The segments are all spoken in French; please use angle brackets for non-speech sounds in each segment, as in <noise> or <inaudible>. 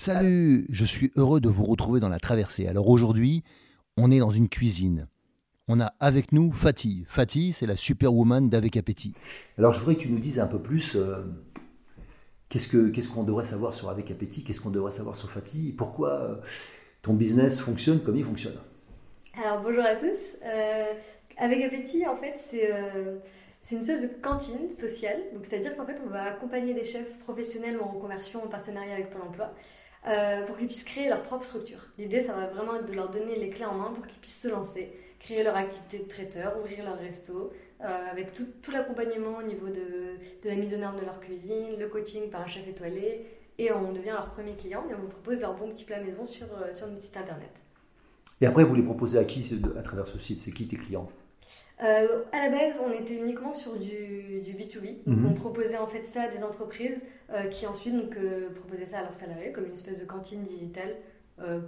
Salut, je suis heureux de vous retrouver dans la traversée. Alors aujourd'hui, on est dans une cuisine. On a avec nous Fatih. Fatih, c'est la superwoman d'Avec Appétit. Alors je voudrais que tu nous dises un peu plus euh, qu'est-ce qu'on devrait savoir sur Avec Appétit, qu'est-ce qu'on devrait savoir sur Fatih, et pourquoi euh, ton business fonctionne comme il fonctionne. Alors bonjour à tous. Euh, avec Appétit, en fait, c'est c'est une espèce de cantine sociale. Donc c'est-à-dire qu'en fait, on va accompagner des chefs professionnels en reconversion en partenariat avec Pôle Emploi euh, pour qu'ils puissent créer leur propre structure. L'idée, ça va vraiment être de leur donner les clés en main pour qu'ils puissent se lancer, créer leur activité de traiteur, ouvrir leur resto, euh, avec tout, l'accompagnement au niveau de, de, la mise en œuvre de leur cuisine, le coaching par un chef étoilé, et on devient leur premier client et on vous propose leur bon petit plat maison sur, euh, sur notre site internet. Et après, vous les proposez à qui à travers ce site? C'est qui tes clients? Euh, à la base, on était uniquement sur du, du B2B. Donc, mhm. on proposait en fait ça à des entreprises euh, qui ensuite donc, euh, proposaient ça à leurs salariés comme une espèce de cantine digitale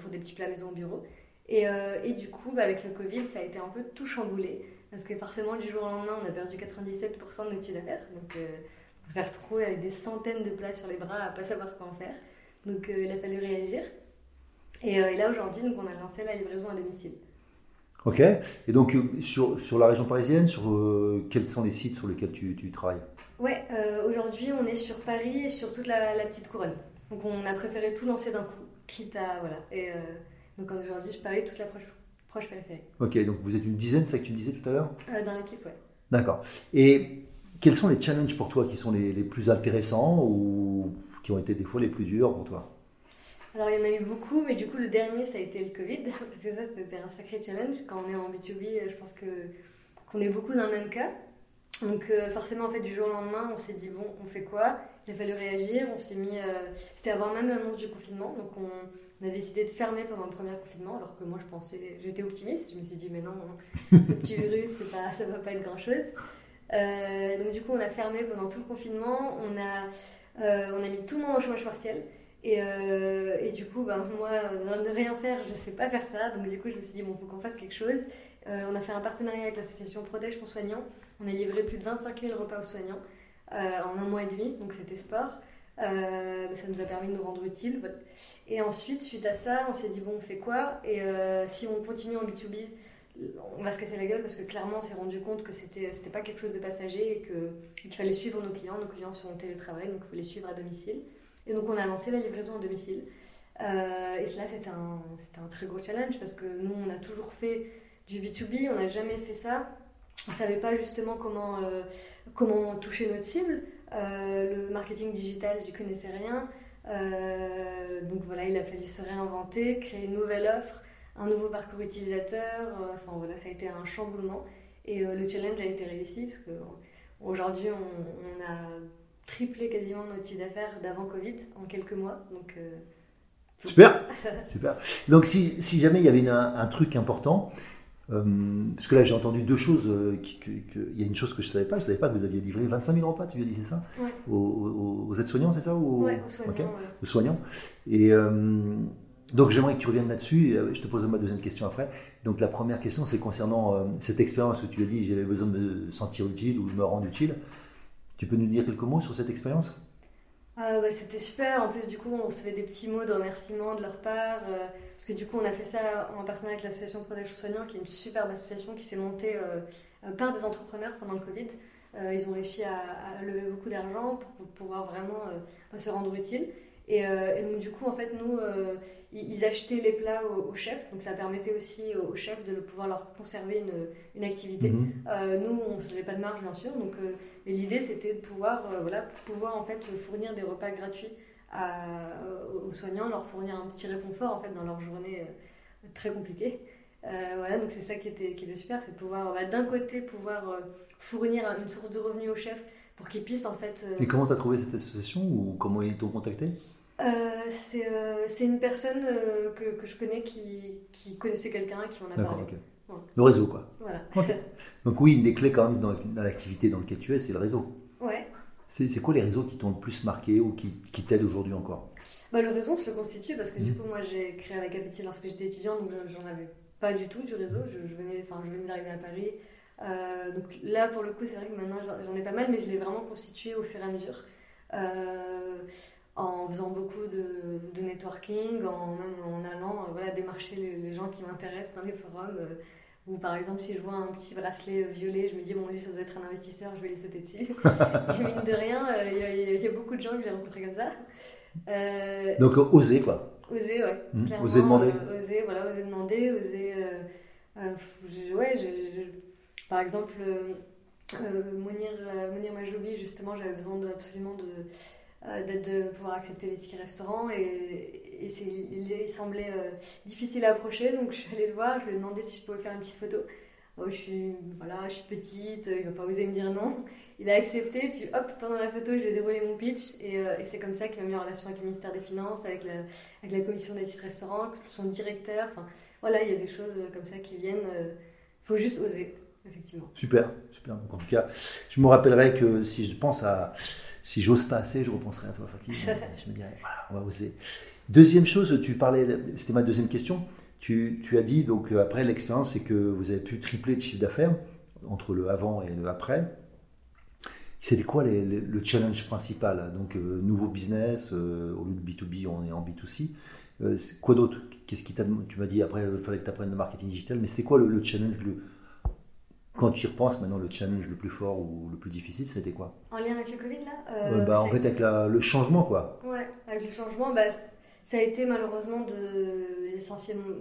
pour des petits plats maison au bureau. Et, et du coup, bah, avec le Covid, ça a été un peu tout chamboulé. Parce que forcément, du jour au lendemain, on a perdu 97% de notre chiffre d'affaires. Donc, on s'est retrouvé avec des centaines de plats sur les bras à pas savoir quoi en faire. Donc, il a fallu réagir. Et, et là, aujourd'hui, on a lancé la livraison à domicile. Ok. Et donc, euh, sur, sur la région parisienne, sur euh, quels sont les sites sur lesquels tu, tu travailles? Ouais, euh, aujourd'hui, on est sur Paris et sur toute la, la, petite couronne. Donc, on a préféré tout lancer d'un coup, quitte à. Voilà. Et donc, aujourd'hui, je Paris, toute la proche, proche périphérie. Ok, donc vous êtes une dizaine, c'est ça que tu me disais tout à l'heure? Dans l'équipe, ouais. D'accord. Et quels sont les challenges pour toi qui sont les, les plus intéressants ou qui ont été des fois les plus durs pour toi? Alors, il y en a eu beaucoup, mais du coup, le dernier, ça a été le Covid, <laughs> parce que ça, c'était un sacré challenge. Quand on est en B2B, je pense que qu'on est beaucoup dans le même cas. Donc, euh, forcément, en fait, du jour au lendemain, on s'est dit, bon, on fait quoi? Il a fallu réagir, on s'est mis. Euh, c'était avant même l'annonce du confinement, donc on, a décidé de fermer pendant le premier confinement, alors que moi, je pensais. J'étais optimiste, je me suis dit, mais non, ce petit virus, ça va pas être grand chose. Euh, donc, du coup, on a fermé pendant tout le confinement, on a, on a mis tout le monde au chômage partiel. Et, euh, et, du coup, bah, moi, ne rien faire, je ne sais pas faire ça. Donc, du coup, je me suis dit, bon, il faut qu'on fasse quelque chose. Euh, on a fait un partenariat avec l'association Protège ton soignant. On a livré plus de 25 000 repas aux soignants euh, en un mois et demi. Donc, c'était sport. ça nous a permis de nous rendre utiles. Et ensuite, suite à ça, on s'est dit, bon, on fait quoi? Et si on continue en B2B, on va se casser la gueule parce que clairement, on s'est rendu compte que c'était pas quelque chose de passager et qu'il fallait suivre nos clients. Nos clients sont en télétravail, donc il faut les suivre à domicile. Et donc on a lancé la livraison à domicile. Euh, et cela, c'était un, très gros challenge parce que nous, on a toujours fait du B2B, on n'a jamais fait ça. On ne savait pas justement comment, euh, toucher notre cible. Euh, le marketing digital, j'y connaissais rien. donc voilà, il a fallu se réinventer, créer une nouvelle offre, un nouveau parcours utilisateur. enfin voilà, ça a été un chamboulement. Et le challenge a été réussi parce qu'aujourd'hui, on a triplé quasiment notre chiffre d'affaires d'avant Covid en quelques mois. Donc, euh, super, <laughs> super. Donc si, si, jamais il y avait un, truc important, euh, parce que là j'ai entendu deux choses, euh, il y a une chose que je ne savais pas, je ne savais pas que vous aviez livré 25 000 repas, tu lui disais ça? Aux, aides-soignants, c'est ça? Ou... Oui, aux soignants. Aux soignants. Et donc j'aimerais que tu reviennes là-dessus, je te poserai ma deuxième question après. Donc la première question c'est concernant cette expérience où tu as dit j'avais besoin de me sentir utile ou de me rendre utile. Tu peux nous dire quelques mots sur cette expérience? Ah, bah, C'était super. En plus, du coup, on se fait des petits mots de remerciement de leur part. Euh, parce que du coup, on a fait ça en partenariat avec l'association Protection Soignants, qui est une superbe association qui s'est montée euh, euh, par des entrepreneurs pendant le Covid. ils ont réussi à, lever beaucoup d'argent pour, pouvoir vraiment se rendre utile. Et, donc, du coup, en fait, nous, ils achetaient les plats aux, chefs, donc ça permettait aussi aux chefs de pouvoir leur conserver une, une activité. Mhm. nous, on ne faisait pas de marge, bien sûr, donc l'idée, c'était de pouvoir, voilà, pouvoir en fait fournir des repas gratuits aux soignants, leur fournir un petit réconfort en fait dans leur journée très compliquée. Euh, voilà, donc c'est ça qui était, qui était super, c'est de pouvoir, bah, d'un côté, pouvoir euh, fournir une source de revenus aux chefs pour qu'ils puissent en fait. Euh, Et comment tu as trouvé cette association ou comment ils t'ont contacté? C'est une personne que, que, je connais qui, qui connaissait quelqu'un qui m'en a parlé. Le réseau, quoi. Voilà. Donc, oui, une des clés quand même dans, dans l'activité dans laquelle tu es, c'est le réseau. Ouais. C'est quoi les réseaux qui t'ont le plus marqué ou qui, qui t'aident aujourd'hui encore? Bah, Le réseau se le constitue parce que du mmh. coup, moi j'ai créé avec Appétit lorsque j'étais étudiante, donc j'en avais pas du tout du réseau. Je, venais, enfin, je venais d'arriver à Paris. Euh, donc là, pour le coup, c'est vrai que maintenant j'en ai pas mal, mais je l'ai vraiment constitué au fur et à mesure. Euh, en faisant beaucoup de, networking, en, même en allant euh, voilà, démarcher les, gens qui m'intéressent dans les forums. ou par exemple, si je vois un petit bracelet violet, je me dis, bon, lui, ça doit être un investisseur, je vais lui sauter dessus. <laughs> et mine de rien, il y, a beaucoup de gens que j'ai rencontrés comme ça. Donc, oser, quoi. Oser, ouais. Mmh. Oser demander. Euh, oser, voilà, oser demander, oser. Euh, euh, ouais, par exemple, Monir, Monir Majoubi, justement, j'avais besoin absolument de, de pouvoir accepter les tickets restaurants et, et il, semblait difficile à approcher donc <laughs> je suis allée le voir, je lui ai demandé si je pouvais faire une petite photo. Oh, je suis, voilà, je suis petite, il va pas oser me dire non. Il a accepté, puis hop, pendant la photo, je lui ai déroulé mon pitch, et, euh, c'est comme ça qu'il m'a mis en relation avec le ministère des Finances, avec la, avec la commission des titres restaurants, son directeur. Voilà, il y a des choses comme ça qui viennent. Il euh, faut juste oser, effectivement. Super, super. Donc en tout cas, je me rappellerai que si je pense à, si j'ose pas assez, je repenserai à toi, Fatih. je me dirais, voilà, on va oser. Deuxième chose, tu parlais, c'était ma deuxième question. Tu, as dit, donc euh, après l'expérience, c'est que vous avez pu tripler de chiffre d'affaires entre le avant et le après. C'était quoi le challenge principal Donc, euh, nouveau business, euh, au lieu de B2B, on est en B2C. quoi d'autre? Qu'est-ce qui t'a Tu m'as dit après, il fallait que tu apprennes le marketing digital, mais c'était quoi le, challenge le, Quand tu y repenses maintenant, le challenge le plus fort ou le plus difficile, c'était quoi? En lien avec le Covid, là? Bah, En fait, avec le changement, quoi. Ouais, avec le changement, bah, ça a été malheureusement de essentiellement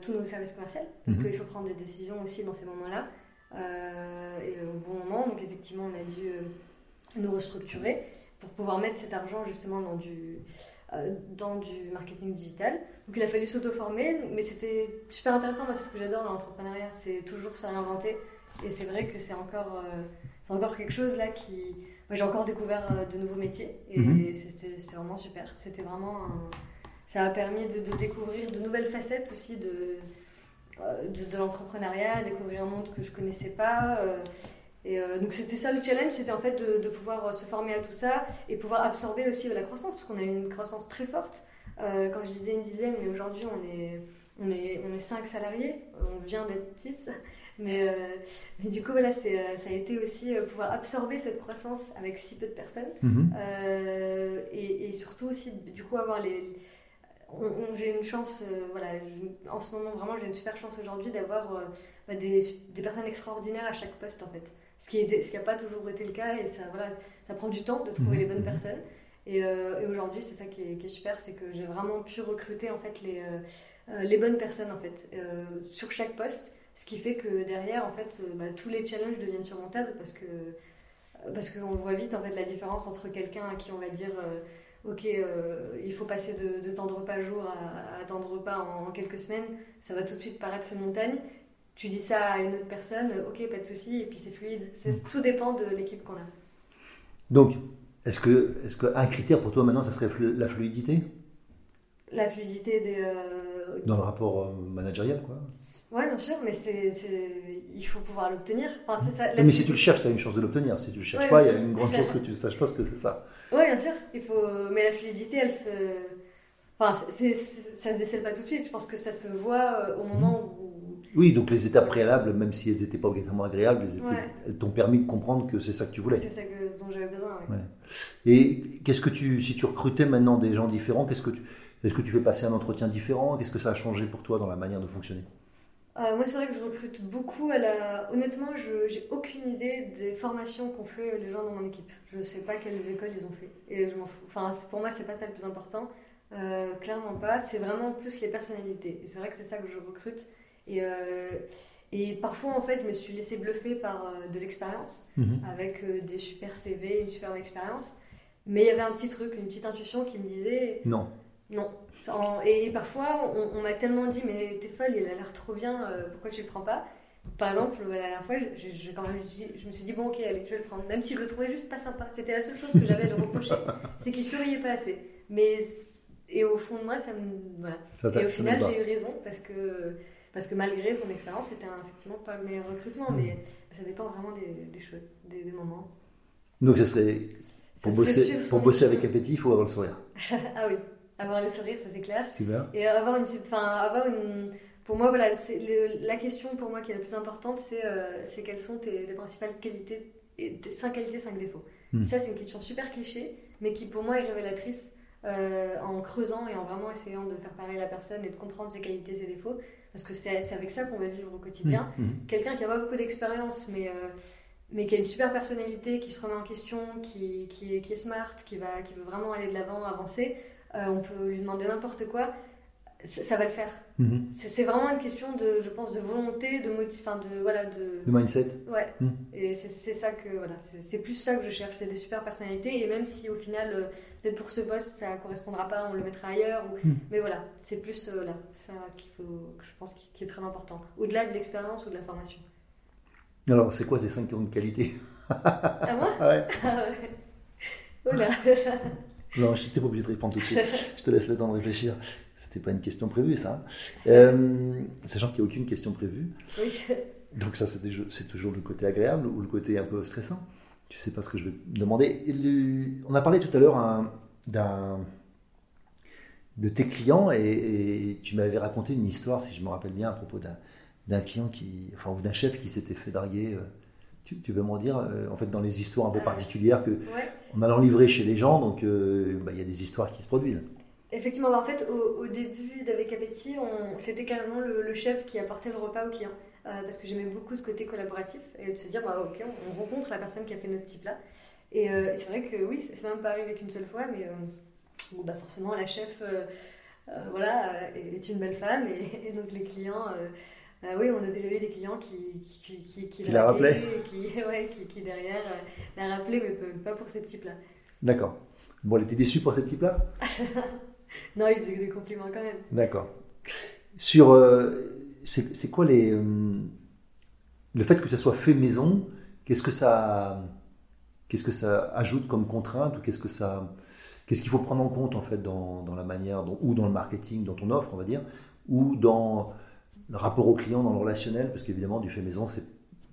tous nos services commerciaux, parce mhm. qu'il faut prendre des décisions aussi dans ces moments-là, euh, et au bon moment. Donc effectivement, on a dû euh, nous restructurer pour pouvoir mettre cet argent justement dans du, euh, dans du marketing digital. Donc il a fallu s'auto-former, mais c'était super intéressant. Moi, c'est ce que j'adore dans l'entrepreneuriat, c'est toujours se réinventer. Et c'est vrai que c'est encore, c'est encore quelque chose là qui, j'ai encore découvert euh, de nouveaux métiers et mhm. c'était vraiment super. C'était vraiment Ça a permis de, découvrir de nouvelles facettes aussi de, euh, de, l'entrepreneuriat, découvrir un monde que je connaissais pas. Euh, et donc c'était ça le challenge, c'était en fait de, pouvoir se former à tout ça et pouvoir absorber aussi la croissance, parce qu'on a une croissance très forte. quand je disais une dizaine, mais aujourd'hui on est, on est, on est 5 salariés, on vient d'être 6. Mais, euh, mais, du coup, voilà, euh, ça a été aussi euh, pouvoir absorber cette croissance avec si peu de personnes. Mhm. et, et, surtout aussi, du coup, avoir les. j'ai une chance, voilà, en ce moment vraiment j'ai une super chance aujourd'hui d'avoir bah, des, des, personnes extraordinaires à chaque poste en fait. Ce qui n'a pas toujours été le cas et ça, voilà, ça prend du temps de trouver les bonnes mhm. personnes. Et, et aujourd'hui, c'est ça qui est, qui est super, c'est que j'ai vraiment pu recruter en fait les, les bonnes personnes en fait sur chaque poste. Ce qui fait que derrière, en fait, euh, bah, tous les challenges deviennent surmontables parce que euh, parce qu'on voit vite en fait la différence entre quelqu'un à qui on va dire euh, ok il faut passer de, de temps de repas jour à, à temps de repas en, quelques semaines ça va tout de suite paraître une montagne. Tu dis ça à une autre personne ok pas de souci et puis c'est fluide. Mm. tout dépend de l'équipe qu'on a. Donc est-ce que est-ce qu'un critère pour toi maintenant ça serait la fluidité? La fluidité des dans le rapport managérial quoi oui, bien sûr, mais c'est, il faut pouvoir l'obtenir. Enfin, ça, mais si tu le cherches, tu as une chance de l'obtenir. Si tu le cherches pas, il y a une grande chance <laughs> que tu ne saches pas ce que c'est ça. Oui, bien sûr. Il faut... Mais la fluidité, elle se. Enfin, ça se décèle pas tout de suite. Je pense que ça se voit euh, au moment où. Oui, donc les étapes préalables, même si elles n'étaient pas obligatoirement agréables, elles, t'ont permis de comprendre que c'est ça que tu voulais. C'est ça dont j'avais besoin. Et qu'est-ce que tu, si tu recrutais maintenant des gens différents, qu'est-ce que tu, est-ce que tu fais passer un entretien différent? Qu'est-ce que ça a changé pour toi dans la manière de fonctionner? Euh, moi, c'est vrai que je recrute beaucoup. À la... Honnêtement, je j'ai aucune idée des formations qu'ont fait les gens dans mon équipe. Je ne sais pas quelles écoles ils ont fait. Et je m'en fous. Enfin, pour moi, c'est pas ça le plus important. Euh, clairement pas. C'est vraiment plus les personnalités. Et c'est vrai que c'est ça que je recrute. Et, euh, et parfois, en fait, je me suis laissée bluffer par de l'expérience, Mhm. avec des super CV, une superbe expérience. Mais il y avait un petit truc, une petite intuition qui me disait Non. non. En- et parfois, on, on m'a tellement dit, mais t'es folle, il a l'air trop bien, euh, pourquoi tu le prends pas? Par exemple, la dernière fois, quand même je me suis dit, bon, ok, allez, je vais le prendre. Même si je le trouvais juste pas sympa. C'était la seule chose que j'avais à lui reprocher. <laughs> C'est qu'il souriait pas assez. Mais, et au fond de moi, ça me. Voilà. Ça Et au final, j'ai eu raison parce que, parce que malgré son expérience, c'était effectivement pas le meilleur recrutement, Mm. mais ça dépend vraiment des, des choses, des, des moments. Donc, ça serait. Pour Ça bosser, pour bosser avec appétit, il faut avoir le sourire. <laughs> ah oui, avoir le sourire, ça c'est clair. Super. Et avoir une, enfin, avoir une, pour moi, voilà, le- la question pour moi qui est la plus importante, c'est euh, quelles sont tes, tes principales qualités, et tes 5 qualités, 5 défauts. Hmm. Ça, c'est une question super cliché, mais qui pour moi est révélatrice euh, en creusant et en vraiment essayant de faire parler la personne et de comprendre ses qualités, ses défauts, parce que c'est avec ça qu'on va vivre au quotidien. Mhm. Quelqu'un qui a pas beaucoup d'expérience, mais, euh, mais qui a une super personnalité, qui se remet en question, qui, qui, est, qui est smart, qui, va, qui veut vraiment aller de l'avant, avancer, euh, on peut lui demander n'importe quoi, ça, va le faire. Mhm. C'est vraiment une question de, je pense, de volonté, de motif, de voilà, de mindset. ouais. Hmm. Et c'est ça que voilà, c'est plus ça que je cherche, c'est des super personnalités. Et même si au final, euh, peut-être pour ce poste, ça correspondra pas, on le mettra ailleurs. Ou... Hmm. Mais voilà, c'est plus euh, là, ça qu'il faut, que je pense qui, qui est très important, au-delà de l'expérience ou de la formation. Alors, c'est quoi tes 5 qualités À moi? <laughs> Ouais. Ah ouais. Oula, ça. Non, je n'étais pas obligé de répondre tout de suite. <laughs> Je te laisse le temps de réfléchir. C'était pas une question prévue, ça. hein. Euh, sachant qu'il n'y a aucune question prévue. Oui. Donc ça, c'est toujours le côté agréable ou le côté un peu stressant. Tu sais pas ce que je vais te demander. Le- On a parlé tout à l'heure hein, d'un de tes clients et, et tu m'avais raconté une histoire, si je me rappelle bien, à propos d'un d'un client qui, enfin, ou d'un chef qui s'était fait draguer. euh, Tu, tu veux me redire, euh, en fait, dans les histoires un peu Euh, particulières que, Ouais. en allant livrer chez les gens, donc euh, bah, il y a des histoires qui se produisent. Effectivement, bah, en fait, au, au début d'Avec Appétit, c'était carrément le, le chef qui apportait le repas au client. Euh, parce que j'aimais beaucoup ce côté collaboratif et de se dire, bah, ok, on, on rencontre la personne qui a fait notre petit plat. Et c'est vrai que oui, c'est même pas arrivé qu'une seule fois, mais bon, bah, forcément, la chef voilà, est une belle femme et, <laughs> et donc les clients. Euh, oui, on a déjà eu des clients qui, qui, qui, qui, la rappelaient, <laughs> ouais, qui, derrière euh, la rappelaient, mais pas- pour ces petits plats. D'accord. Bon, elle était déçue pour ces petits <laughs> plats Non, il faisait des compliments quand même. D'accord. Sur, euh, c'est quoi les, euh, le fait que ça soit fait maison, qu'est-ce que ça, qu'est-ce que ça ajoute comme contrainte ou qu'est-ce que ça, qu'est-ce qu'il faut prendre en compte en fait dans, dans la manière dont- ou dans le marketing, dans ton offre, on va dire, ou dans le rapport au client, dans le relationnel, parce qu'évidemment du fait maison, c'est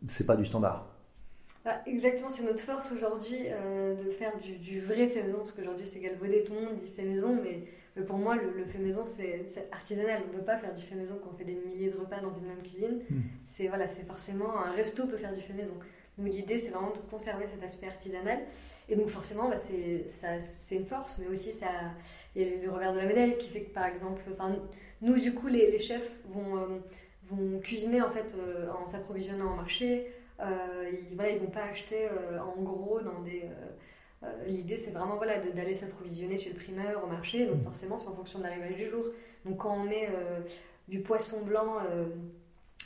c'est pas du standard. Ah, exactement, c'est notre force aujourd'hui euh, de faire du, du vrai fait maison, parce qu'aujourd'hui c'est galvaudé, tout le monde dit fait maison, mais, mais pour moi le, le fait maison c'est artisanal. On ne peut pas faire du fait maison quand on fait des milliers de repas dans une même cuisine. Mm. C'est voilà, c'est forcément un resto peut faire du fait maison. Donc l'idée c'est vraiment de conserver cet aspect artisanal. Et donc forcément bah, c'est ça- c'est une force, mais aussi ça il y a le revers de la médaille qui fait que par exemple, nous du coup les, les chefs vont, euh, vont cuisiner en fait euh, en s'approvisionnant en marché. Euh, ils, voilà, ils vont pas acheter en gros dans des. L'idée, c'est vraiment voilà, d'aller s'approvisionner chez le primeur au marché. Donc, forcément, c'est en fonction de l'arrivage du jour. Donc, quand on met du poisson blanc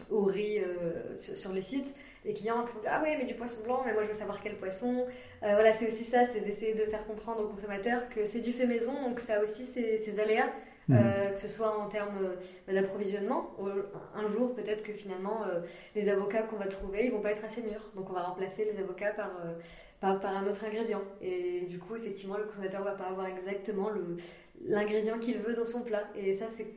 au riz euh, sur, sur les sites, les clients qui vont dire Ah ouais, mais du poisson blanc, mais moi je veux savoir quel poisson. Euh, voilà, c'est aussi ça, c'est d'essayer de faire comprendre aux consommateurs que c'est du fait maison, donc ça a aussi ses, ses aléas. Mhm. Euh, que ce soit en termes euh, d'approvisionnement. Euh, Un jour, peut-être que finalement, les avocats qu'on va trouver, ils vont pas être assez mûrs. Donc, on va remplacer les avocats par, par, un autre ingrédient. Et du coup, effectivement, le consommateur va pas avoir exactement l'ingrédient qu'il veut dans son plat. Et ça, c'est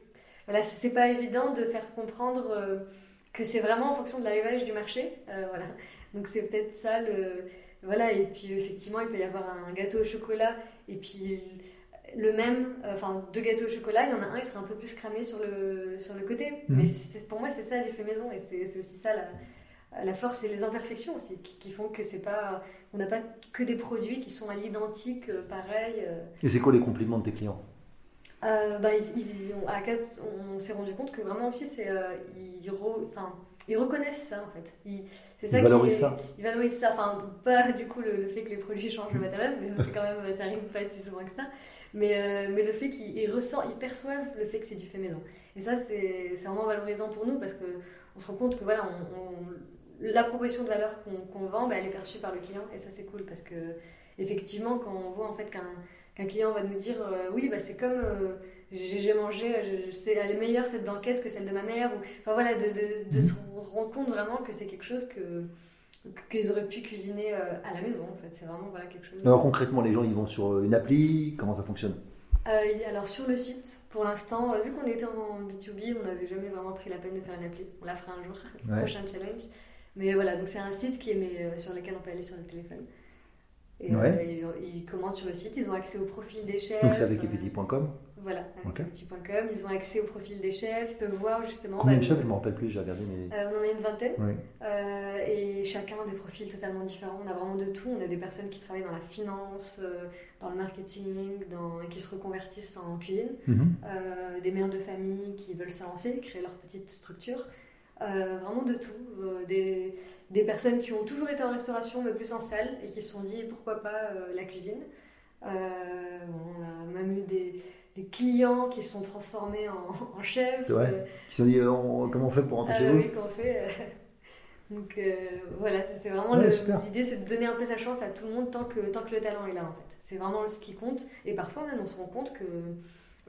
voilà, pas évident de faire comprendre que c'est vraiment en fonction de l'arrivage du marché. Voilà. Donc, c'est peut-être ça le. Voilà, et puis effectivement, il peut y avoir un gâteau au chocolat, et puis le même, euh, enfin deux gâteaux au chocolat, il y en a un, il sera un peu plus cramé sur le, sur le côté. Mhm. Mais pour moi, c'est ça l'effet maison, et c'est aussi ça la, la force et les imperfections aussi, qui, qui font que c'est pas, on n'a pas que des produits qui sont à l'identique, euh, pareil. euh. Et c'est quoi les compliments de tes clients? Euh, bah, on s'est rendu compte que vraiment aussi, c'est, ils, ils reconnaissent ça en fait. Ils, c'est ça ils valorisent ça. Ils valorisent ça. Enfin, pas du coup le, fait que les produits changent le matériel, mais c'est quand même, ça arrive pas si souvent que ça. Mais, mais le fait qu'ils ressentent, ils perçoivent le fait que c'est du fait maison. Et ça, c'est, vraiment valorisant pour nous parce qu'on se rend compte que voilà, on, la proposition de valeur qu'on, vend, bah, elle est perçue par le client et ça, c'est cool parce que effectivement, quand on voit en fait qu'un qu'un client va nous dire euh, oui bah c'est comme euh, j'ai mangé c'est elle est meilleure cette banquette que celle de ma mère ou enfin voilà de, de, de mhm. se rendre compte vraiment que c'est quelque chose que qu'ils auraient pu cuisiner euh, à la maison en fait. C'est vraiment voilà quelque chose alors concrètement les gens ils vont sur une appli comment ça fonctionne? Alors sur le site pour l'instant vu qu'on était en B2B on n'avait jamais vraiment pris la peine de faire une appli. On la fera un jour <laughs> prochain challenge. Mais voilà donc c'est un site qui est mais, sur lequel on peut aller sur le téléphone et euh, ils, commandent sur le site, ils ont accès au profil des chefs. Donc c'est avec epeti.com Voilà, avec epeti.com. Ils ont accès au profil des chefs, ils peuvent voir justement. Combien de chefs Je ne me rappelle plus, j'ai regardé. Mais... Euh, on en a une vingtaine. Euh, et chacun a des profils totalement différents. On a vraiment de tout. On a des personnes qui travaillent dans la finance, dans le marketing, dans... qui se reconvertissent en cuisine. Mhm. des mères de famille qui veulent se lancer, créer leur petite structure. Vraiment de tout. des des personnes qui ont toujours été en restauration mais plus en salle et qui se sont dit pourquoi pas euh, la cuisine. Euh, on a même eu des, des, clients qui se sont transformés en, <laughs> en chefs. Euh, qui se sont dit comment on fait pour rentrer ah chez vous Oui, comment on fait. <laughs> Donc voilà, c'est vraiment l'idée, c'est de donner un peu sa chance à tout le monde tant que, tant que le talent est là en fait. C'est vraiment ce qui compte. Et parfois même on se rend compte que,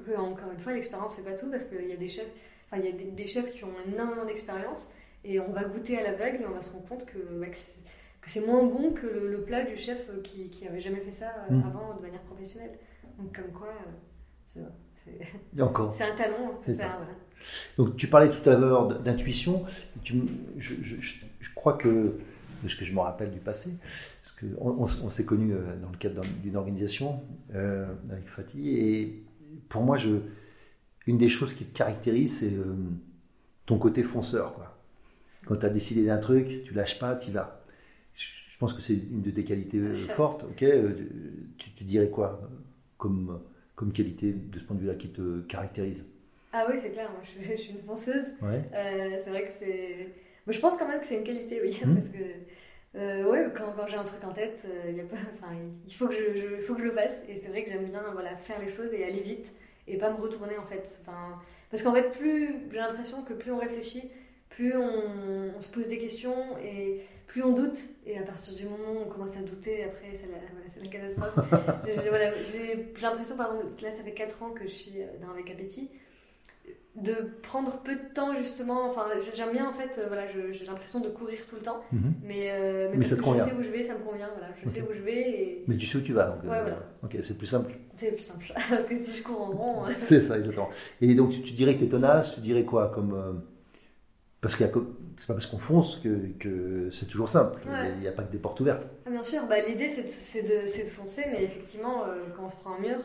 que encore une fois l'expérience fait pas tout parce qu'il y a des chefs, enfin il y a des, des chefs qui ont énormément d'expérience et on va goûter à l'aveugle et on va se rendre compte que, bah, que c'est moins bon que le, plat du chef qui, qui avait jamais fait ça euh, mm. avant de manière professionnelle. Donc comme quoi, euh, c'est <laughs> un talent. C'est ça. Donc tu parlais tout à l'heure d'intuition. Je, je, je, crois que, de ce que je me rappelle du passé, parce que on, on, s'est connus euh, dans le cadre d'une organisation avec Fatih, et pour moi, je, une des choses qui te caractérise, c'est ton côté fonceur. Quoi. Quand tu as décidé d'un truc, tu lâches pas, tu y vas. Je pense que c'est une de tes qualités euh, fortes. Ok, euh, tu, dirais quoi comme, comme qualité de ce point de vue-là qui te caractérise? Ah oui, c'est clair. Moi, je, suis une fonceuse. Euh, c'est vrai que c'est. je pense quand même que c'est une qualité, oui, mmh. parce que. ouais, quand, quand j'ai un truc en tête, il, y a pas, il faut que je, faut que je le fasse. Et c'est vrai que j'aime bien voilà, faire les choses et aller vite et pas me retourner en fait. Enfin, parce qu'en fait, plus j'ai l'impression que plus on réfléchit, plus on, se pose des questions et plus on doute. Et à partir du moment où on commence à douter, après, c'est la, la, catastrophe. <laughs> j'ai l'impression, par exemple, là, ça fait 4 ans que je suis dans Avec Appétit, de prendre peu de temps, justement. Enfin, j'aime bien, en fait, voilà, j'ai l'impression de courir tout le temps. Mhm. Mais, euh, mais, ça te je sais où je vais, ça me convient. Voilà, je sais où je vais. Et... Mais tu sais où tu vas. Donc, ouais, voilà. Ok, c'est plus simple. C'est plus simple. <laughs> Parce que si je cours en rond. c'est ça, exactement. Et donc, tu, dirais que tu es tenace, tu dirais quoi comme. Euh, parce qu'il c'est pas parce qu'on fonce que, que c'est toujours simple. Il n'y a pas que des portes ouvertes. Ah, bien sûr, bah, l'idée c'est de, de, de, foncer, mais effectivement, euh, quand on se prend un mur,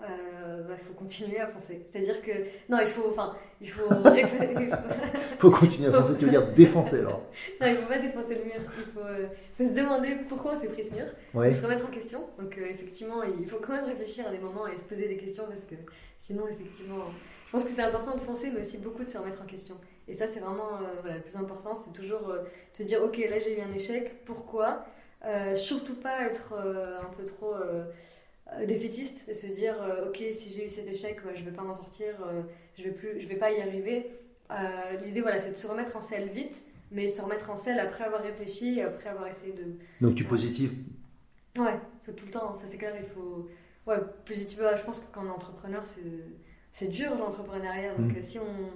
il euh, bah, faut continuer à foncer. C'est-à-dire que. Non, il faut. Enfin, il faut. <laughs> faut continuer à foncer, tu veux dire défoncer alors <laughs> Non, il ne faut pas défoncer le mur. Il faut, euh, faut se demander pourquoi on s'est pris ce mur. Ouais. Se remettre en question. Donc, effectivement, il faut quand même réfléchir à des moments et se poser des questions parce que sinon, effectivement. Je pense que c'est important de foncer, mais aussi beaucoup de se remettre en question. Et ça, c'est vraiment euh, voilà, le plus important, c'est toujours euh, te dire, ok, là j'ai eu un échec, pourquoi? Euh, Surtout pas être un peu trop défaitiste et se dire, ok, si j'ai eu cet échec, je vais pas m'en sortir, je vais plus, je vais pas y arriver. L'idée, voilà, c'est de se remettre en selle vite, mais se remettre en selle après avoir réfléchi et après avoir essayé de. Donc tu positives Ouais, c'est tout le temps, ça c'est clair, il faut. Ouais, positif, je pense que quand on est entrepreneur, c'est dur l'entrepreneuriat. Donc mm. si on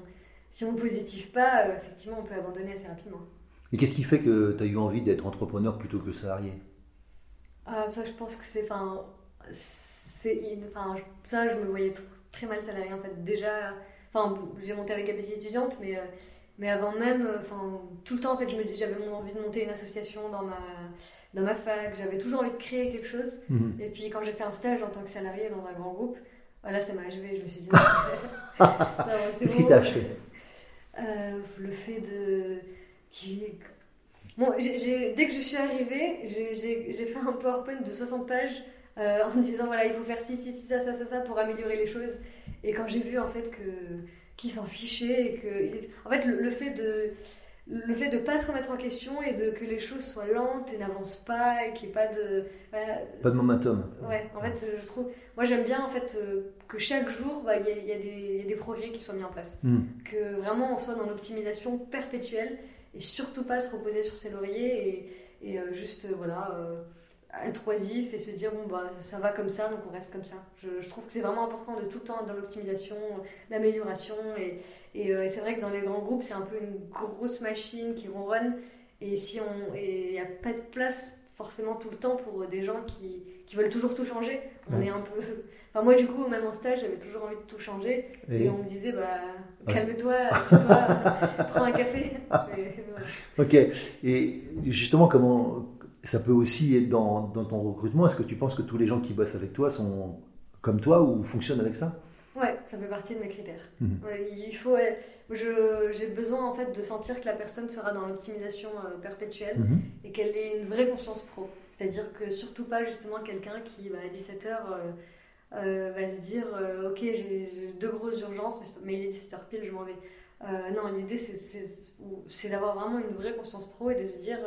si on ne positive pas, euh, effectivement, on peut abandonner assez rapidement. Et qu'est-ce qui fait que tu as eu envie d'être entrepreneur plutôt que salarié? Ah, Ça, je pense que c'est. Enfin, c'est enfin, ça, je me voyais très mal salarié en fait. Déjà, enfin, j'ai monté avec Appétit étudiante, mais, euh, mais avant même, enfin, tout le temps, en fait, j'avais envie de monter une association dans ma, dans ma fac. J'avais toujours envie de créer quelque chose. Mhm. Et puis, quand j'ai fait un stage en tant que salarié dans un grand groupe, voilà, ça m'a achevé. Je me suis dit. <laughs> <laughs> Qu'est-ce qui t'a achevé? Euh, Le fait de. Qui... Bon, dès que je suis arrivée, j'ai fait un PowerPoint de 60 pages euh, en disant voilà, il faut faire ci, ci, ci, ça, ça, ça, ça pour améliorer les choses. Et quand j'ai vu en fait que qu'ils s'en fichaient et que en fait le, fait de le fait de pas se remettre en question et de que les choses soient lentes et n'avancent pas et qu'il n'y ait pas de pas de momentum. Ouais, en fait je trouve moi j'aime bien en fait euh, que chaque jour bah, il y, y, a des progrès qui soient mis en place, hmm. que vraiment on soit dans l'optimisation perpétuelle et surtout pas se reposer sur ses lauriers et, et euh, juste voilà être oisif et se dire bon bah ça va comme ça donc on reste comme ça. Je, trouve que c'est vraiment important de tout le temps dans l'optimisation, l'amélioration et, euh, et, c'est vrai que dans les grands groupes c'est un peu une grosse machine qui ronronne et si on il n'y a pas de place forcément tout le temps pour des gens qui, qui veulent toujours tout changer. On est un peu <laughs> enfin moi du coup même en stage j'avais toujours envie de tout changer et, on me disait bah calme-toi, <laughs> toi <laughs> prends un café. Ok et justement comment ça peut aussi être dans, dans ton recrutement. Est-ce que tu penses que tous les gens qui bossent avec toi sont comme toi ou fonctionnent avec ça? Ouais, ça fait partie de mes critères. Mhm. il faut, j'ai besoin en fait de sentir que la personne sera dans l'optimisation euh, perpétuelle mhm. et qu'elle ait une vraie conscience pro. C'est-à-dire que surtout pas justement quelqu'un qui bah, à 17h euh, euh, va se dire ok j'ai deux grosses urgences mais, il est 17h pile je m'en vais. non l'idée c'est d'avoir vraiment une vraie conscience pro et de se dire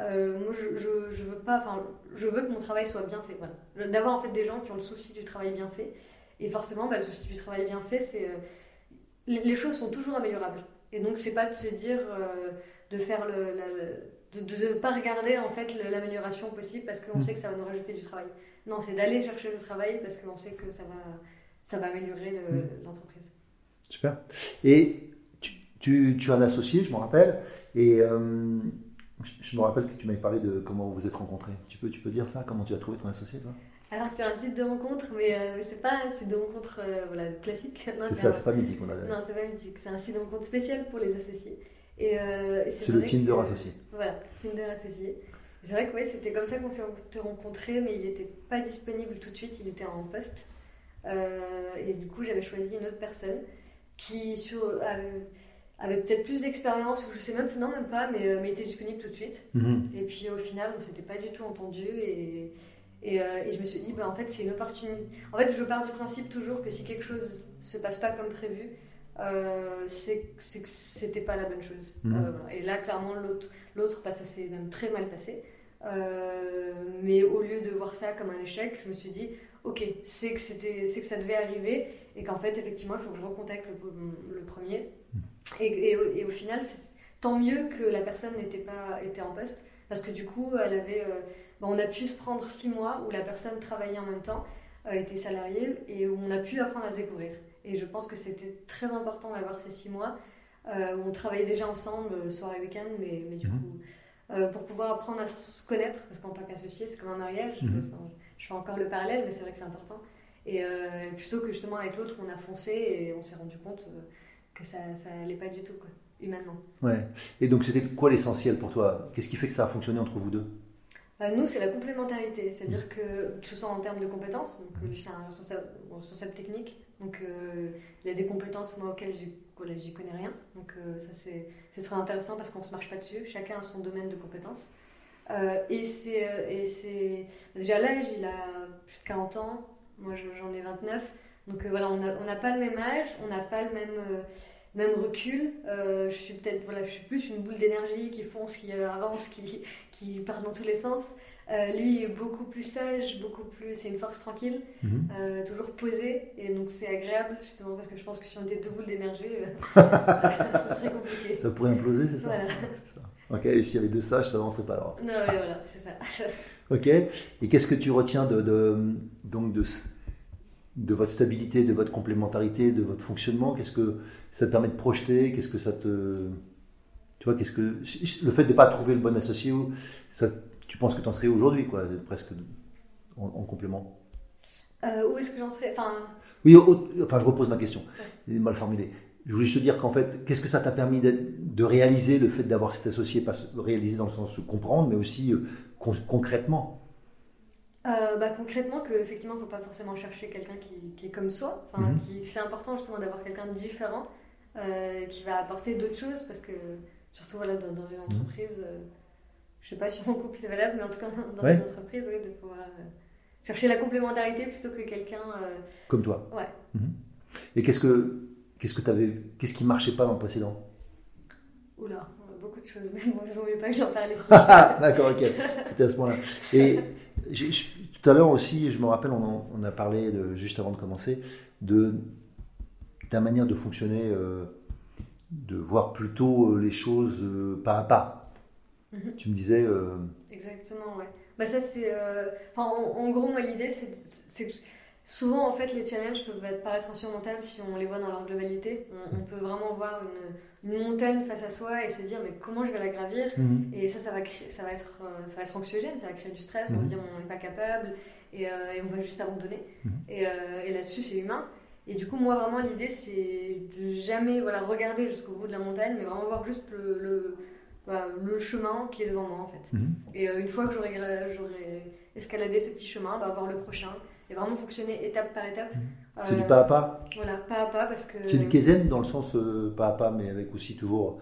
euh, moi, je, je, veux pas, enfin, je veux que mon travail soit bien fait. Voilà. D'avoir en fait des gens qui ont le souci du travail bien fait. Et forcément, bah, le souci du travail bien fait, c'est euh, les, choses sont toujours améliorables. Et donc, c'est pas de se dire euh, de faire le, de ne pas regarder en fait l'amélioration possible parce qu'on mm. sait que ça va nous rajouter du travail. Non, c'est d'aller chercher du travail parce qu'on sait que ça va, ça va améliorer mm. l'entreprise. Super. Et tu, tu, tu, as un associé, je me rappelle, et je me rappelle que tu m'avais parlé de comment vous vous êtes rencontrés. Tu peux, tu peux dire ça Comment tu as trouvé ton associé, toi? Alors, c'est un site de rencontre, mais euh, c'est pas un site de rencontre euh, voilà, classique. C'est ça, c'est pas mythique, on a Non, c'est pas mythique. C'est un site de rencontre spécial pour les associés. Et, euh, c'est le Tinder de associé. Voilà, Tinder associé. C'est vrai que ouais, c'était comme ça qu'on s'est rencontrés, mais il n'était pas disponible tout de suite, il était en poste. et du coup, j'avais choisi une autre personne qui, sur avait peut-être plus d'expérience, ou je sais même plus, non, même pas, mais, euh, mais était disponible tout de suite. Mhm. Et puis au final, on s'était pas du tout entendu et, et, euh, et, je me suis dit, bah, en fait, c'est une opportunité. En fait, je pars du principe toujours que si quelque chose se passe pas comme prévu, euh, c'est que c'était pas la bonne chose. Mhm. Euh, et là, clairement, l'autre, ça s'est même très mal passé. mais au lieu de voir ça comme un échec, je me suis dit, ok, c'est que, que ça devait arriver et qu'en fait, effectivement, il faut que je recontacte le, le premier et, et, au final, tant mieux que la personne n'était pas était en poste, parce que du coup, elle avait, euh, bah, on a pu se prendre six mois où la personne travaillait en même temps, euh, était salariée, et où on a pu apprendre à se découvrir. Et je pense que c'était très important d'avoir ces six mois euh, où on travaillait déjà ensemble, soir et week-end, mais, mais du mhm. coup, pour pouvoir apprendre à se connaître, parce qu'en tant qu'associé, c'est comme un mariage. Mhm. je fais encore le parallèle, mais c'est vrai que c'est important. Et plutôt que justement avec l'autre, on a foncé et on s'est rendu compte que ça n'allait pas du tout, quoi, humainement. Ouais. Et donc, c'était quoi l'essentiel pour toi? Qu'est-ce qui fait que ça a fonctionné entre vous deux? Bah, Nous, c'est la complémentarité. C'est-à-dire mmh. que, que ce soit en termes de compétences, donc lui, c'est un responsable, technique, donc euh, il a des compétences, moi, auxquelles j'y connais rien. Donc, euh, ça, c'est très intéressant parce qu'on ne se marche pas dessus. Chacun a son domaine de compétences. Euh, et c'est. Déjà, l'âge, il a plus de 40 ans. Moi, j'en ai 29. Donc euh, voilà, on n'a pas le même âge, on n'a pas le même, euh, même recul. Euh, je suis peut-être voilà, je suis plus une boule d'énergie qui fonce, qui avance, qui, qui part dans tous les sens. lui est beaucoup plus sage, beaucoup plus. C'est une force tranquille, mhm. toujours posée, et donc c'est agréable justement parce que je pense que si on était deux boules d'énergie, <laughs> ça serait compliqué. Ça pourrait imploser, c'est ça, ça, Ok, et s'il y avait deux sages, ça n'avancerait pas alors. Non, mais voilà, c'est ça. ok, et qu'est-ce que tu retiens de, de donc de de votre stabilité, de votre complémentarité, de votre fonctionnement Qu'est-ce que ça te permet de projeter Qu'est-ce que ça te. Tu vois, qu'est-ce que. Le fait de ne pas trouver le bon associé, ça, tu penses que tu en serais aujourd'hui, quoi, presque en, complément? Euh, Où est-ce que j'en serais enfin... Oui, enfin, je repose ma question. Ouais. mal formulé. Je voulais juste te dire qu'en fait, qu'est-ce que ça t'a permis de, réaliser le fait d'avoir cet associé, pas réaliser dans le sens de comprendre, mais aussi euh, concrètement? Euh, bah, concrètement, qu'effectivement, il ne faut pas forcément chercher quelqu'un qui, est comme soi. Enfin, mhm. C'est important justement d'avoir quelqu'un de différent euh, qui va apporter d'autres choses parce que, surtout voilà, dans, une mhm. entreprise, euh, je ne sais pas si mon couple c'est valable, mais en tout cas <laughs> dans une entreprise, oui, de pouvoir chercher la complémentarité plutôt que quelqu'un. comme toi. Ouais. Mhm. Et qu'est-ce que qu'est-ce que qu'est-ce qui marchait pas dans le précédent? Oula, beaucoup de choses, <laughs> mais moi je ne voulais pas que j'en parle ici. <laughs> D'accord, ok, c'était à ce moment-là. Et tout à l'heure aussi, je me rappelle, on, a parlé de, juste avant de commencer de ta manière de fonctionner, euh, de voir plutôt les choses euh, pas à pas. Mhm. Tu me disais. Exactement, ouais. Bah ça c'est, en, gros, moi l'idée c'est Souvent, en fait, les challenges peuvent paraître insurmontables si on les voit dans leur globalité. On, peut vraiment voir une, une, montagne face à soi et se dire mais comment je vais la gravir? Mhm. Et ça, ça va, créer, ça, va être, euh, ça va être anxiogène, ça va créer du stress, on va mhm. dire on n'est pas capable et, euh, et, on va juste abandonner. Mhm. Et, euh, et là-dessus, c'est humain. Et du coup, moi, vraiment, l'idée, c'est de jamais voilà, regarder jusqu'au bout de la montagne, mais vraiment voir juste le, le, bah, le chemin qui est devant moi, en fait. Et une fois que j'aurai escaladé ce petit chemin, bah, voir le prochain et vraiment fonctionner étape par étape. Mhm. C'est du pas à pas Voilà, pas à pas parce que. C'est du Kaizen dans le sens euh, pas à pas, mais avec aussi toujours.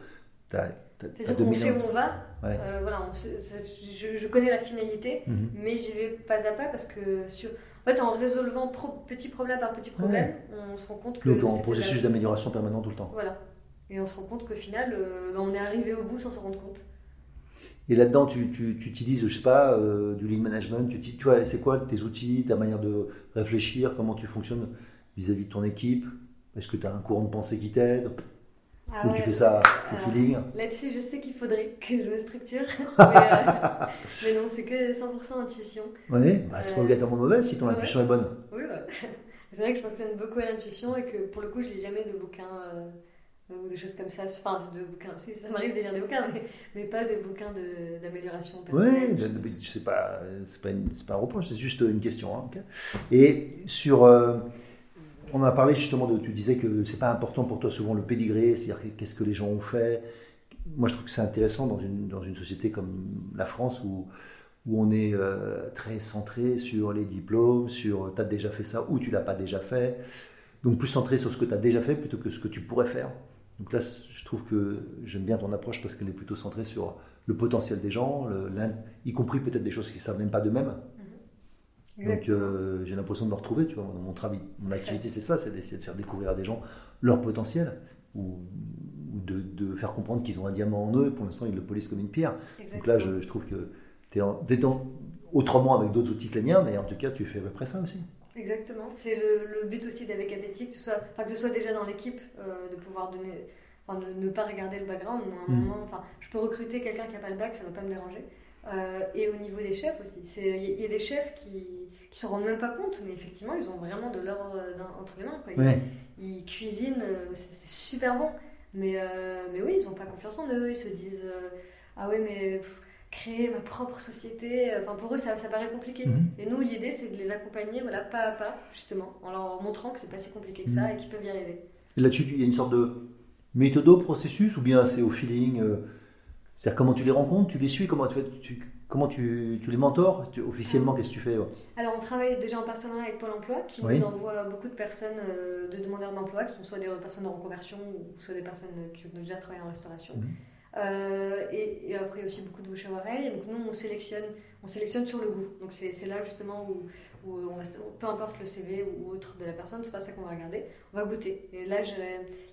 Qu'on sait où on va. Euh, voilà, je, connais la finalité, mhm. mais j'y vais pas à pas parce que sur. En fait, en résolvant petit problème par petit problème, on se rend compte que. Donc, en processus d'amélioration permanent tout le temps. Voilà. Et on se rend compte qu'au final, euh, on est arrivé au bout sans se rendre compte. Et là-dedans, tu, tu, tu, utilises, je sais pas, euh, du lean management. Tu, tu vois, c'est quoi tes outils, ta manière de réfléchir, comment tu fonctionnes vis-à-vis de ton équipe? Est-ce que tu as un courant de pensée qui t'aide? Ah Ou tu fais ça au feeling? Là-dessus, je sais qu'il faudrait que je me structure. <laughs> Euh, mais, non, c'est que 100% intuition. Oui, bah, c'est pas euh, obligatoirement mauvais si ton intuition est bonne. Oui, <laughs> c'est vrai que je fonctionne beaucoup à l'intuition et que pour le coup, je lis jamais de bouquins ou des choses comme ça, enfin de bouquins, ça m'arrive de lire des bouquins, mais, pas des bouquins d'amélioration personnelle. Oui, c'est pas, pas, pas un reproche, c'est juste une question. Hein, Et sur, euh, on a parlé justement de, tu disais que c'est pas important pour toi souvent le pédigré, c'est-à-dire qu'est-ce que les gens ont fait. Moi je trouve que c'est intéressant dans une, dans une société comme la France où, où on est euh, très centré sur les diplômes, sur tu as déjà fait ça ou tu l'as pas déjà fait. Donc plus centré sur ce que tu as déjà fait plutôt que ce que tu pourrais faire. Donc là, je trouve que j'aime bien ton approche parce qu'elle est plutôt centrée sur le potentiel des gens, y compris peut-être des choses qu'ils ne savent même pas d'eux-mêmes. Mhm. Donc euh, j'ai l'impression de me retrouver, tu vois, mon travail, mon activité c'est ça, c'est d'essayer de faire découvrir à des gens leur potentiel ou, de, faire comprendre qu'ils ont un diamant en eux et pour l'instant ils le polissent comme une pierre. Donc là je, trouve que tu es, autrement avec d'autres outils que les miens, mais en tout cas tu fais à peu près ça aussi. Exactement. C'est le, but aussi d'Avec Appétit, que tu sois, que tu sois déjà dans l'équipe, euh, de pouvoir donner, enfin, ne, pas regarder le background. un mm. moment, enfin, je peux recruter quelqu'un qui n'a pas le bac, ça ne va pas me déranger. Euh, et au niveau des chefs aussi, il y, a des chefs qui ne se rendent même pas compte, mais effectivement, ils ont vraiment de l'or euh, entre les mains. Ils, cuisinent, c'est super bon. Mais, mais oui, ils n'ont pas confiance en eux, ils se disent Ah ouais, mais créer ma propre société. Enfin, pour eux, ça, ça paraît compliqué. Mhm. Et nous, l'idée, c'est de les accompagner voilà, pas à pas, justement, en leur montrant que c'est pas si compliqué que ça mhm. et qu'ils peuvent y arriver. Et là-dessus, il y a une sorte de méthode, processus, ou bien c'est au feeling euh, C'est-à-dire comment tu les rencontres, tu les suis, comment tu, tu comment tu, tu les mentors Officiellement, qu'est-ce que tu fais Alors, on travaille déjà en partenariat avec Pôle emploi, qui nous envoie beaucoup de personnes, euh, de demandeurs d'emploi, qui sont soit des personnes en reconversion, ou soit des personnes qui ont déjà travaillé en restauration. Mhm. Euh, et, après, il y a aussi beaucoup de bouche à oreille. Donc, nous, on sélectionne, on sélectionne sur le goût. Donc, c'est là justement où, où on peu importe le CV ou autre de la personne, c'est pas ça qu'on va regarder. On va goûter. Et là,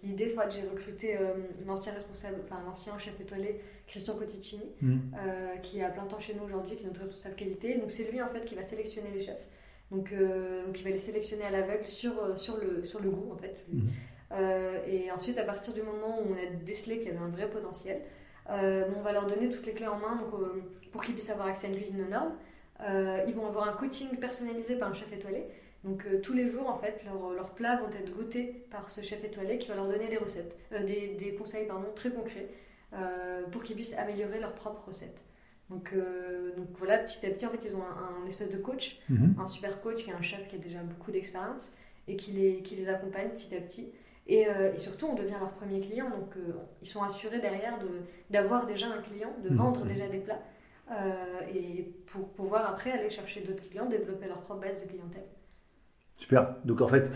l'idée, c'est que j'ai recruté euh, l'ancien responsable, enfin l'ancien chef étoilé, Christian Coticini, mmh. euh, qui est à plein temps chez nous aujourd'hui, qui est notre responsable qualité. Donc, c'est lui en fait qui va sélectionner les chefs. Donc, donc il va les sélectionner à l'aveugle sur, sur, le, sur le goût en fait. Mmh. Euh, et ensuite, à partir du moment où on a décelé qu'il y avait un vrai potentiel, euh, on va leur donner toutes les clés en main donc, euh, pour qu'ils puissent avoir accès à une cuisine aux normes. ils vont avoir un coaching personnalisé par un chef étoilé. Donc tous les jours, en fait, leurs plats vont être goûtés par ce chef étoilé qui va leur donner des recettes, des, des, conseils pardon, très concrets pour qu'ils puissent améliorer leurs propres recettes. Donc, donc, voilà, petit à petit, en fait, ils ont un, espèce de coach, mhm. un super coach qui est un chef qui a déjà beaucoup d'expérience et qui les, qui les accompagne petit à petit. Euh, et, surtout, on devient leur premier client, donc euh, ils sont assurés derrière d'avoir déjà un client, de mmh. vendre déjà des plats, euh, et pour pouvoir après aller chercher d'autres clients, développer leur propre base de clientèle. Super. Donc en fait,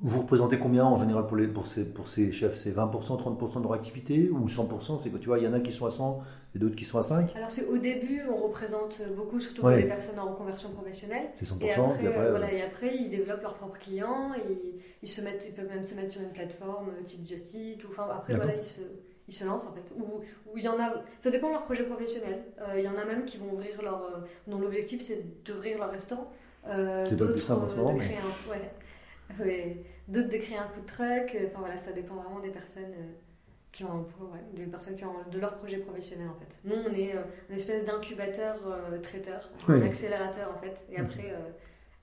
vous représentez combien en général pour, les, pour, ces, pour ces chefs? C'est 20%, 30% de leur activité ou 100% C'est que tu vois, il y en a qui sont à 100 et d'autres qui sont à 5 Alors c'est au début, on représente beaucoup, surtout pour les personnes en reconversion professionnelle. C'est 100%. Et après, après, voilà, et après, ils développent leurs propres clients, et ils, se mettent, ils peuvent même se mettre sur une plateforme type Justit, ou enfin après voilà, ils se, ils se lancent en fait. Ou, il y en a, ça dépend de leur projet professionnel. Euh, il y en a même qui vont ouvrir leur, euh, dont l'objectif c'est d'ouvrir leur restaurant. Euh, c'est plus simple en ce moment. Mais... Un, ouais, d'autres de créer un food truck. Euh, enfin voilà, ça dépend vraiment des personnes euh, qui ont des personnes qui ont de leur projet professionnel en fait. Nous, on est euh, une espèce d'incubateur traiteur, un accélérateur en fait. Et après,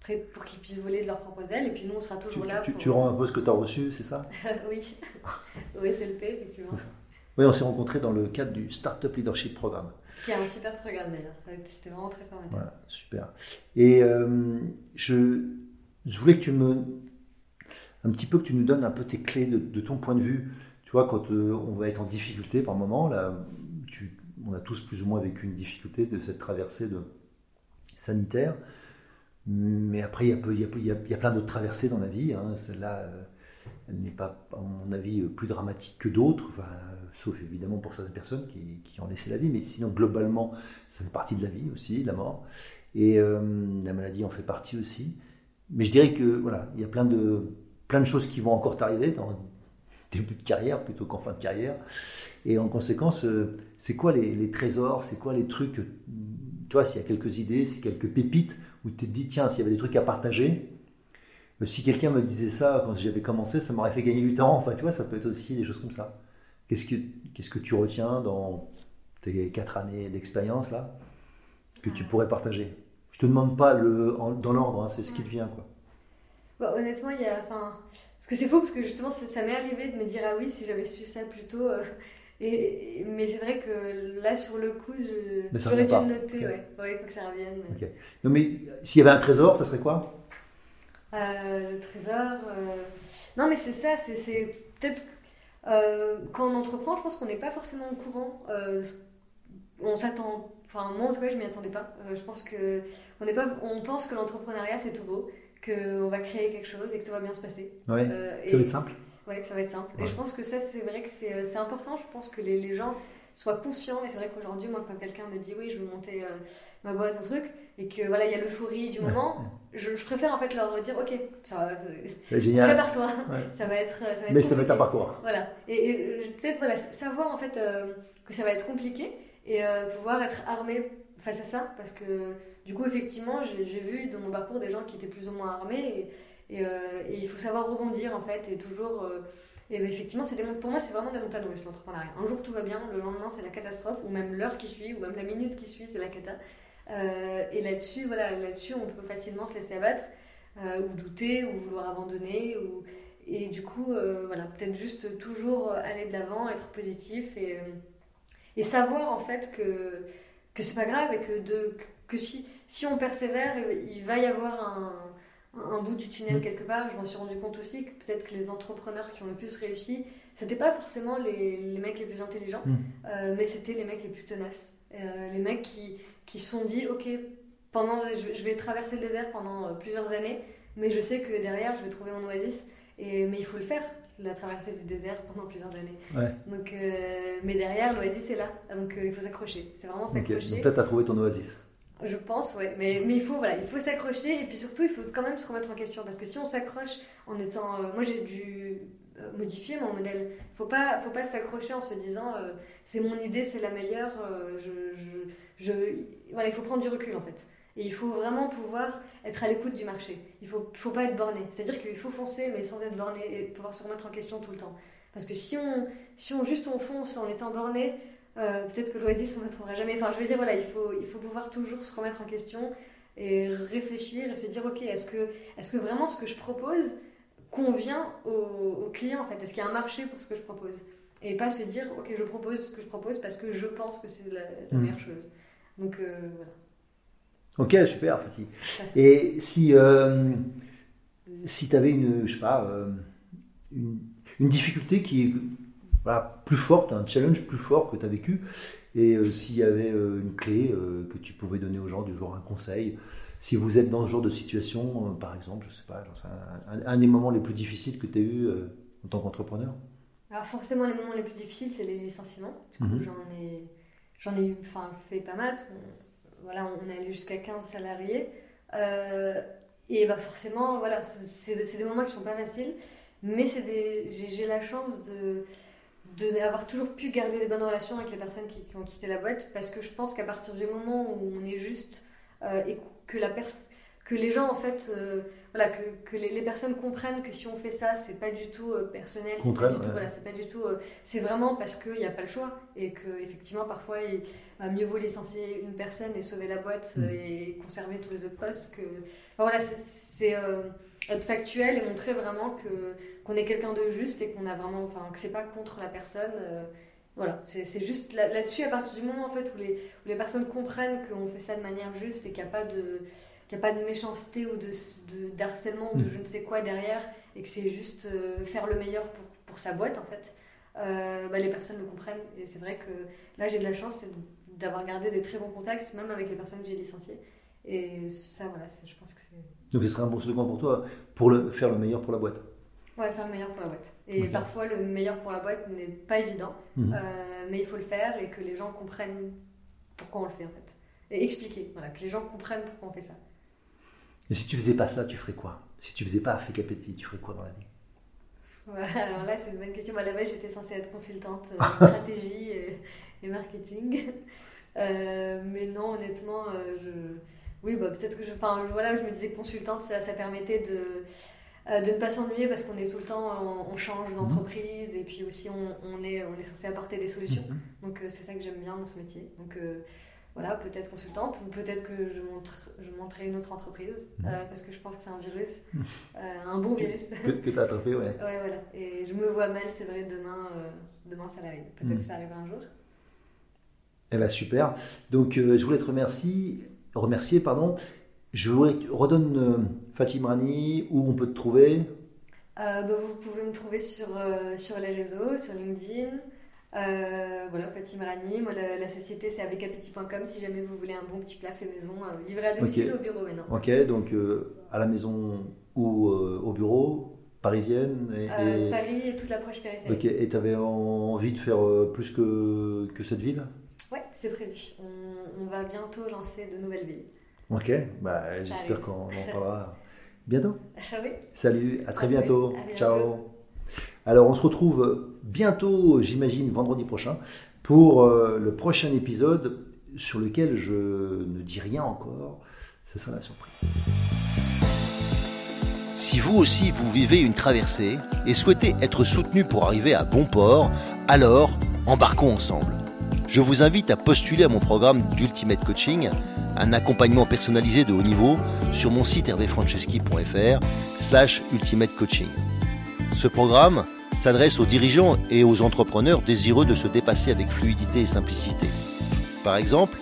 après pour qu'ils puissent voler de leurs propres ailes. Et puis nous, on sera toujours là. Tu, tu, rends un peu ce que tu as reçu, c'est ça? <laughs> Oui, oui c'est le P, effectivement. Oui, on s'est rencontrés dans le cadre du Startup Leadership Programme. Qui est un super programme d'ailleurs. C'était vraiment très formateur. Voilà, super. Et je, je voulais que tu me un petit peu que tu nous donnes un peu tes clés de, ton point de vue. Tu vois, quand euh, on va être en difficulté par moment, là, on a tous plus ou moins vécu une difficulté de cette traversée sanitaire. Mais après, il y a, plein d'autres traversées dans la vie. Hein. Celle-là, euh, elle n'est pas, à mon avis, plus dramatique que d'autres, sauf évidemment pour certaines personnes qui, qui, ont laissé la vie. Mais sinon, globalement, ça fait partie de la vie aussi, la mort. Et euh, la maladie en fait partie aussi. Mais je dirais que voilà, il y a plein de, plein de choses qui vont encore t'arriver dans début de carrière plutôt qu'en fin de carrière. Et en conséquence, euh, c'est quoi les, trésors C'est quoi les trucs Tu vois, s'il y a quelques idées, c'est quelques pépites où tu te dis, tiens, s'il y avait des trucs à partager, si quelqu'un me disait ça quand j'avais commencé, ça m'aurait fait gagner du temps. Enfin, tu vois, ça peut être aussi des choses comme ça. Qu'est-ce que, que tu retiens dans tes quatre années d'expérience là que tu pourrais partager? Je te demande pas le, dans l'ordre, hein, c'est ce qui te vient. Quoi. Bah, honnêtement, il y a. Enfin, parce que c'est faux, parce que justement, ça, m'est arrivé de me dire ah oui, si j'avais su ça plus tôt. Euh, <laughs> et, mais c'est vrai que là, sur le coup, j'aurais dû le noter. Ouais. il faut que ça revienne. Non, mais s'il y avait un trésor, ça serait quoi? Euh, Le trésor. Euh, non, mais c'est ça, c'est peut-être. quand on entreprend, je pense qu'on n'est pas forcément au courant. on s'attend. Enfin, moi en tout cas, je m'y attendais pas. je pense que. On, pas, on pense que l'entrepreneuriat, c'est tout beau qu'on va créer quelque chose et que tout va bien se passer. Ouais, euh, ça va être simple. Ouais, ça va être simple. Et je pense que ça, c'est vrai que c'est euh, important. Je pense que les, les gens soient conscients. Et c'est vrai qu'aujourd'hui, moi, quand quelqu'un me dit oui, je veux monter euh, ma boîte, mon truc, et que voilà, il y a l'euphorie du moment, je, je, préfère en fait leur dire ok, ça va, c'est génial. Prépare-toi, <laughs> ça va être. Ça va être Mais ça va être un parcours. Voilà. Et, peut-être voilà, savoir en fait que ça va être compliqué et pouvoir être armé face à ça parce que du coup, effectivement, j'ai vu dans mon parcours des gens qui étaient plus ou moins armés et, euh, il faut savoir rebondir en fait et toujours. Euh, et ben, effectivement, c'est pour moi, c'est vraiment des montagnes russes l'entrepreneuriat. Un jour tout va bien, le lendemain c'est la catastrophe, ou même l'heure qui suit, ou même la minute qui suit, c'est la cata. Euh, et là-dessus, voilà, là-dessus, on peut facilement se laisser abattre, ou douter, ou vouloir abandonner, ou, et du coup, voilà, peut-être juste toujours aller de l'avant, être positif et, et savoir en fait que que c'est pas grave et que de que si, si on persévère, il va y avoir un, un bout du tunnel mm. quelque part. Je m'en suis rendu compte aussi que peut-être que les entrepreneurs qui ont le plus réussi, c'était pas forcément les, les, mecs les plus intelligents, mm. euh, mais c'était les mecs les plus tenaces. Euh, les mecs qui, qui se sont dit, ok, pendant, je, vais traverser le désert pendant euh, plusieurs années, mais je sais que derrière, je vais trouver mon oasis. Et, mais il faut le faire, la traversée du désert pendant plusieurs années. Donc, mais derrière, l'oasis est là. Donc il faut s'accrocher. C'est vraiment s'accrocher. Donc là, tu as trouvé ton oasis. Je pense, ouais. Mais, mais il faut, voilà, il faut s'accrocher et puis surtout, il faut quand même se remettre en question parce que si on s'accroche en étant. Euh, moi, j'ai dû euh, modifier mon modèle. Il faut pas, faut pas s'accrocher en se disant euh, c'est mon idée, c'est la meilleure. je, je, je, voilà, il faut prendre du recul en fait. Et il faut vraiment pouvoir être à l'écoute du marché. Il faut, faut pas être borné. C'est-à-dire qu'il faut foncer, mais sans être borné et pouvoir se remettre en question tout le temps. Parce que si on, si on juste on fonce en étant borné, euh, peut-être que l'Oasis, on ne trouvera jamais. Enfin, je veux dire, voilà, il faut, il faut pouvoir toujours se remettre en question et réfléchir et se dire, ok, est-ce que, est que vraiment ce que je propose convient au, client en fait? Est-ce qu'il y a un marché pour ce que je propose? Et pas se dire, ok, je propose ce que je propose parce que je pense que c'est la, hmm. meilleure chose. Donc, euh, voilà. Ok, super, facile. <laughs> Et si, euh, si tu avais une, je sais pas, une, une difficulté qui voilà, plus forte, un challenge plus fort que tu as vécu. Et euh, s'il y avait euh, une clé euh, que tu pouvais donner aux gens, du genre un conseil, Si vous êtes dans ce genre de situation, euh, par exemple, je sais pas, un, des moments les plus difficiles que tu as eu en tant qu'entrepreneur? Alors forcément, les moments les plus difficiles, c'est les licenciements. Mhm. J'en ai, j'en ai eu, enfin, fait pas mal. Parce voilà, on est allé jusqu'à 15 salariés. et bah forcément, voilà, c'est, des moments qui sont pas faciles. Mais j'ai, la chance de d'avoir toujours pu garder des bonnes relations avec les personnes qui, ont quitté la boîte parce que je pense qu'à partir du moment où on est juste euh, et que la que les gens en fait euh, voilà que, que les, personnes comprennent que si on fait ça c'est pas du tout euh, personnel c'est pas, du tout, voilà, c'est pas du tout c'est vraiment parce qu'il n'y a pas le choix et que effectivement parfois il va mieux vaut licencier une personne et sauver la boîte mm. et conserver tous les autres postes que voilà c'est être factuel et montrer vraiment que qu'on est quelqu'un de juste et qu'on a vraiment enfin que c'est pas contre la personne euh, voilà c'est juste là-dessus à partir du moment en fait où les, où les personnes comprennent qu'on fait ça de manière juste et qu'il n'y a pas de qu'il a pas de méchanceté ou de, de d'harcèlement ou de mm. je ne sais quoi derrière et que c'est juste euh, faire le meilleur pour, pour sa boîte en fait euh, bah, les personnes le comprennent et c'est vrai que là j'ai de la chance d'avoir gardé des très bons contacts même avec les personnes que j'ai licenciées et ça voilà je pense que c'est donc ce serait un bon slogan pour toi, pour le, faire le meilleur pour la boîte. Ouais, faire le meilleur pour la boîte. Et parfois, le meilleur pour la boîte n'est pas évident, mhm. euh, mais il faut le faire et que les gens comprennent pourquoi on le fait en fait. Et expliquer, voilà, que les gens comprennent pourquoi on fait ça. Et si tu faisais pas ça, tu ferais quoi? Si tu faisais pas Africa Petit, tu ferais quoi dans la vie? Alors là, c'est une bonne question. à la base, j'étais censée être consultante euh, <laughs> stratégie et, marketing. Euh, mais non, honnêtement, je oui, bah, peut-être que je, enfin, voilà, je me disais consultante, ça, ça permettait de, euh, de ne pas s'ennuyer parce qu'on est tout le temps, on, change mhm. d'entreprise et puis aussi on, on, est, on est censé apporter des solutions. Mhm. Donc euh, c'est ça que j'aime bien dans ce métier. Donc euh, voilà, peut-être consultante ou peut-être que je, montre, je montrerai une autre entreprise mhm. parce que je pense que c'est un virus, <laughs> un bon virus. Que, que tu as attrapé, ouais. <laughs> ouais, voilà. Et je me vois mal, c'est vrai, demain, demain salarié. Peut-être que ça arrivera un jour. Eh bien, super. Donc, je voulais te remercier remercier. Pardon. Je redonne euh, Fatim Rani, où on peut te trouver euh, bah, Vous pouvez me trouver sur, euh, sur les réseaux, sur LinkedIn. Voilà, Fatim Rani. Moi, la, société, c'est avecapetit.com si jamais vous voulez un bon petit plat fait maison, livré à domicile au bureau maintenant. Ok, donc à la maison ou au bureau Parisienne et, Paris et toute l'approche périphérique. Ok, et tu avais envie de faire plus que, que cette ville? Ouais, c'est prévu. On, va bientôt lancer de nouvelles villes. Ok, bah, j'espère qu'on en <laughs> parlera bientôt. Ah oui. Salut, à très bientôt. Ciao. Alors, on se retrouve bientôt, j'imagine, vendredi prochain, pour euh, le prochain épisode sur lequel je ne dis rien encore. Ce sera la surprise. Si vous aussi vous vivez une traversée et souhaitez être soutenu pour arriver à bon port, alors embarquons ensemble je vous invite à postuler à mon programme d'Ultimate Coaching, un accompagnement personnalisé de haut niveau sur mon site hervéfranceschi.fr slash ultimate coaching. Ce programme s'adresse aux dirigeants et aux entrepreneurs désireux de se dépasser avec fluidité et simplicité. Par exemple,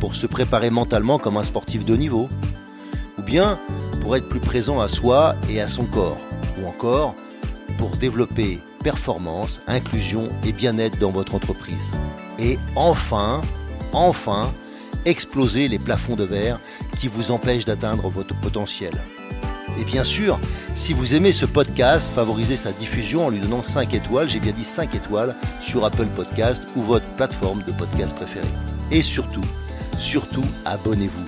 pour se préparer mentalement comme un sportif de niveau, ou bien pour être plus présent à soi et à son corps, ou encore pour développer performance, inclusion et bien-être dans votre entreprise et enfin, enfin, exploser les plafonds de verre qui vous empêchent d'atteindre votre potentiel. Et bien sûr, si vous aimez ce podcast, favorisez sa diffusion en lui donnant 5 étoiles, j'ai bien dit 5 étoiles, sur Apple Podcast ou votre plateforme de podcast préférée. Et surtout, surtout, abonnez-vous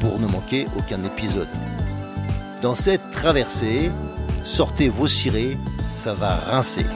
pour ne manquer aucun épisode. Dans cette traversée, sortez vos cirés, ça va rincer.